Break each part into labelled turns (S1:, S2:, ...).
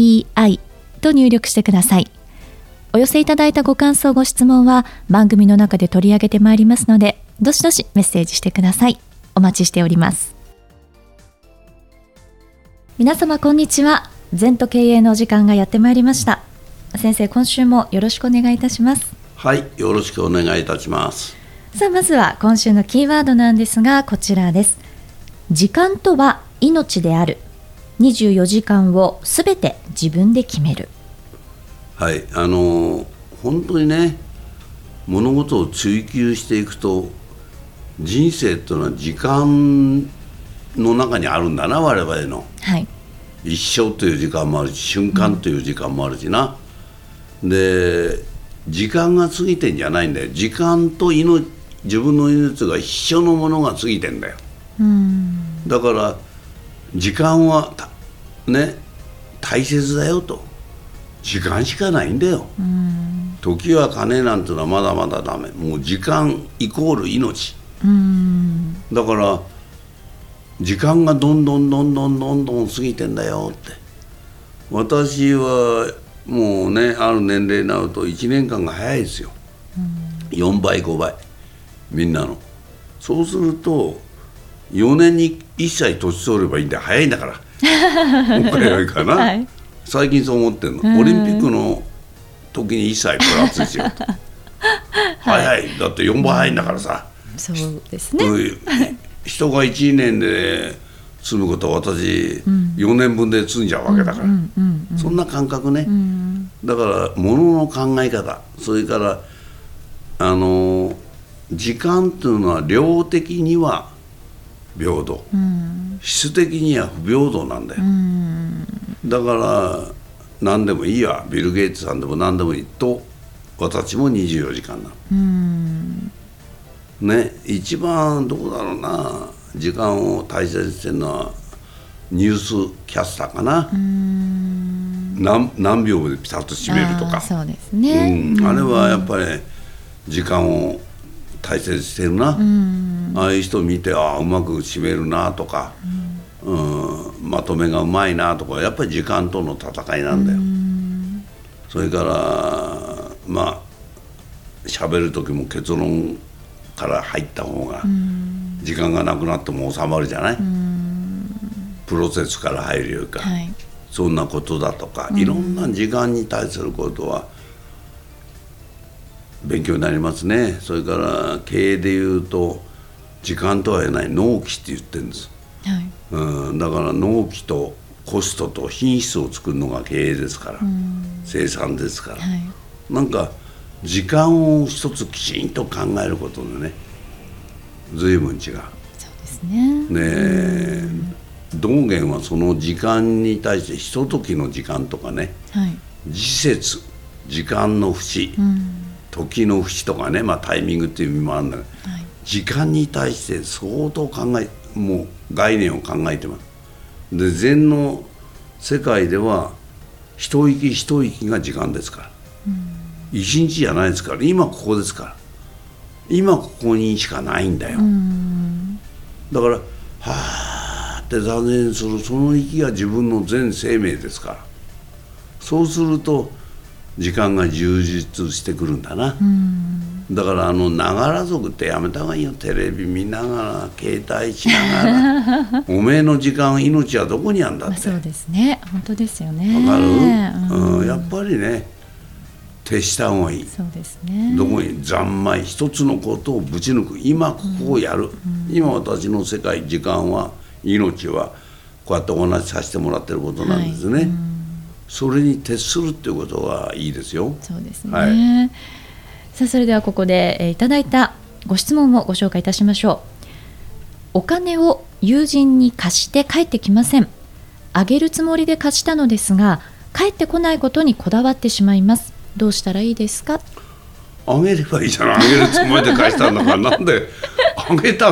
S1: ZENTOKEIEI と入力してください。お寄せいただいたご感想、ご質問は番組の中で取り上げてまいりますので、どしどしメッセージしてください。お待ちしております。皆様こんにちは。全と経営の時間がやってまいりました。先生、今週もよろしくお願いいたします。
S2: はい、よろしくお願いいたします。
S1: さあ、まずは今週のキーワードなんですが、こちらです。時間とは命である24時間をすべて自分で決める。
S2: はい。あの本当にね物事を追求していくと人生っていうのは時間の中にあるんだな我々の、はい、一生という時間もあるし瞬間という時間もあるしな、うん、で時間が過ぎてんじゃないんだよ。時間と命自分の命が一緒のものが過ぎてんだよ。だから時間はね大切だよと。時間しかないんだよ。時は金なんてのはまだまだダメ。もう時間イコール命。だから時間がどんどんどんどんどんどん過ぎてんだよって。私はもうねある年齢になると1年間が早いですよ。4倍5倍。みんなの。そうすると4年に1歳年取ればいいんだ早いんだから。もう早いかな、はい、最近そう思ってるの。オリンピックの時に1歳プラスですよ。早い。だって4倍早いんだからさ。
S1: そうですね。
S2: 人が1年で住むことは私4年分で済んじゃうわけだから。そんな感覚ね。だからものの考え方。それからあの時間っていうのは量的には平等、うん、質的には不平等なんだよ、うん、だから何でもいいや。ビル・ゲイツさんでも何でもいいと私も24時間なの、うん、ね一番どこだろうな。時間を大切にしてるのはニュースキャスターかな、何何秒でピタッと締めるとか。
S1: そうですね、
S2: あれはやっぱり時間を大切にしてるな、ああいう人見てああうまく締めるなとか、うん、まとめがうまいなとかやっぱり時間との戦いなんだよ。それからまあ喋る時も結論から入った方が時間がなくなっても収まるじゃない？プロセスから入るよりか、はい、そんなことだとかいろんな時間に対することは勉強になりますね。それから経営でいうと時間とは言えない納期って言ってるんです、はい、うん、だから納期とコストと品質を作るのが経営ですから、生産ですから、はい、なんか時間を一つきちんと考えることでね随分違う。そう
S1: ですね。
S2: ね道元はその時間に対してひとときの時間とかね、はい、時節時間の節、時の節とかね、まあ、タイミングっていう意味もあるんだけど、はい、時間に対して相当考えもう概念を考えてます。で禅の世界では一息一息が時間ですから、うん、一日じゃないですから。今ここですから。今ここにしかないんだよ、うん、だからはあって残念する。その息が自分の全生命ですから。そうすると時間が充実してくるんだな、だからあのながら族ってやめた方がいいよ。テレビ見ながら携帯しながら。おめえの時間命はどこにあんだって、
S1: そうですね。本当ですよね。
S2: わかる、うん、やっぱりね徹した方がいい。
S1: そうですね。
S2: どこに三昧一つのことをぶち抜く。今ここをやる、うん、今私の世界時間は命はこうやってお話しさせてもらってることなんですね、はい。うんそれに徹するっていうことはいいですよ。
S1: そうですね、はい、さあそれではここで、えー、いただいたご質問をご紹介いたしましょう。お金を友人に貸して帰ってきません。あげるつもりで貸したのですが帰ってこないことにこだわってしまいます。どうしたらいいですか？
S2: あげればいいじゃない。あげるつもりで返したんだか。ら なんであげた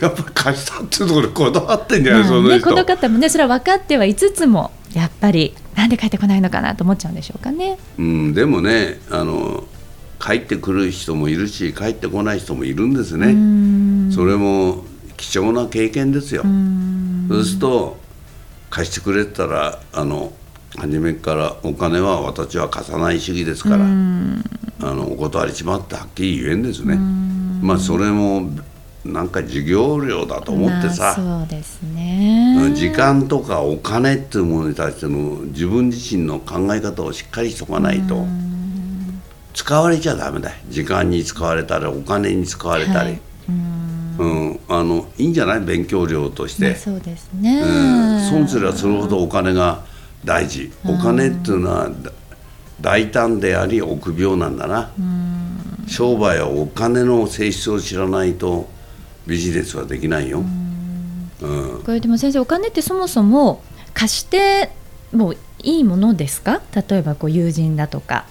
S2: やっぱり返したっていうところにこだわってんじゃない、その
S1: ね、
S2: 人。
S1: この方もねそれは分かってはいつつもやっぱりなんで帰ってこないのかなと思っちゃうんでしょうかね。
S2: うん、でもねあの帰ってくる人もいるし帰ってこない人もいるんです
S1: う
S2: ね
S1: ん。
S2: それも貴重な経験ですよ。
S1: うん。
S2: そうすると貸してくれたらあの初めからお金は私は貸さない主義ですから
S1: うん。
S2: あのお断りしまってはっきり言えんですね。まあそれもなんか授業料だと思ってさ、
S1: まあそうですね。
S2: 時間とかお金っていうものに対しての自分自身の考え方をしっかりしとかないと使われちゃダメだよ。時間に使われたりお金に使われたり、
S1: はい。うん。
S2: うん、あのいいんじゃない？勉強料として、
S1: まあそうですね。
S2: うん、損すればするほどお金が大事。お金っていうのはだ大胆であり臆病なんだな。商売はお金の性質を知らないとビジネスはできないよ、うん、
S1: これでも先生お金ってそもそも貸してもいいものですか？例えばこう友人だとか。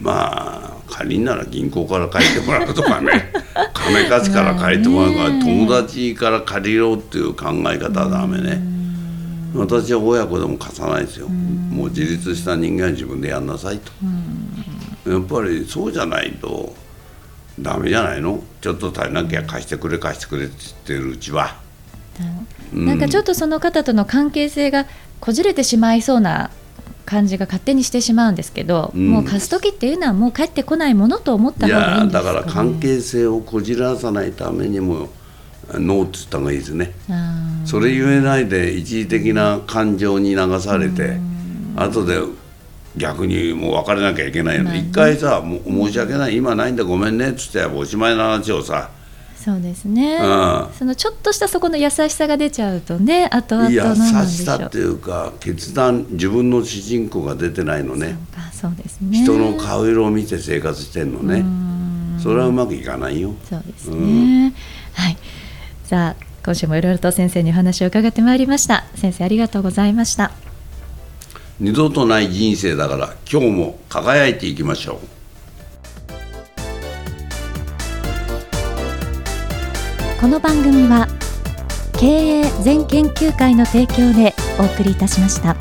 S2: まあ仮になら銀行から借りてもらうとかね。金貸しから借りてもらうから友達から借りろっていう考え方はダメね。私は親子でも貸さないですよ。もう自立した人間は自分でやんなさいと。やっぱりそうじゃないとダメじゃないの？ちょっと足りなきゃ貸してくれ貸してくれって言ってるうちは。うん。
S1: なんかちょっとその方との関係性がこじれてしまいそうな感じが勝手にしてしまうんですけど、
S2: うん。
S1: もう貸す時っていうのはもう帰ってこないものと思った
S2: い
S1: 方がいい
S2: や
S1: んですか、ね、
S2: だから関係性をこじらさないためにもノーって言った方がいいですね。それ言えないで一時的な感情に流されて後で逆にもう別れなきゃいけないの。
S1: まあね。
S2: 一回さ申し訳ない。今ないんだ。ごめんね。っつっておしまいの話をさ。
S1: そうですね、
S2: うん。
S1: そのちょっとしたそこの優しさが出ちゃうとね後々
S2: 優しさっていうか決断自分の主人公が出てないのね。
S1: そうかそうですね。
S2: 人の顔色を見て生活してんのね。それはうまくいかないよ。
S1: そうですね、はい。さあ今週もいろいろと先生にお話を伺ってまいりました。先生ありがとうございました
S2: 二度とない人生だから今日も輝いていきましょう
S1: この番組は経営全研究会の提供でお送りいたしました。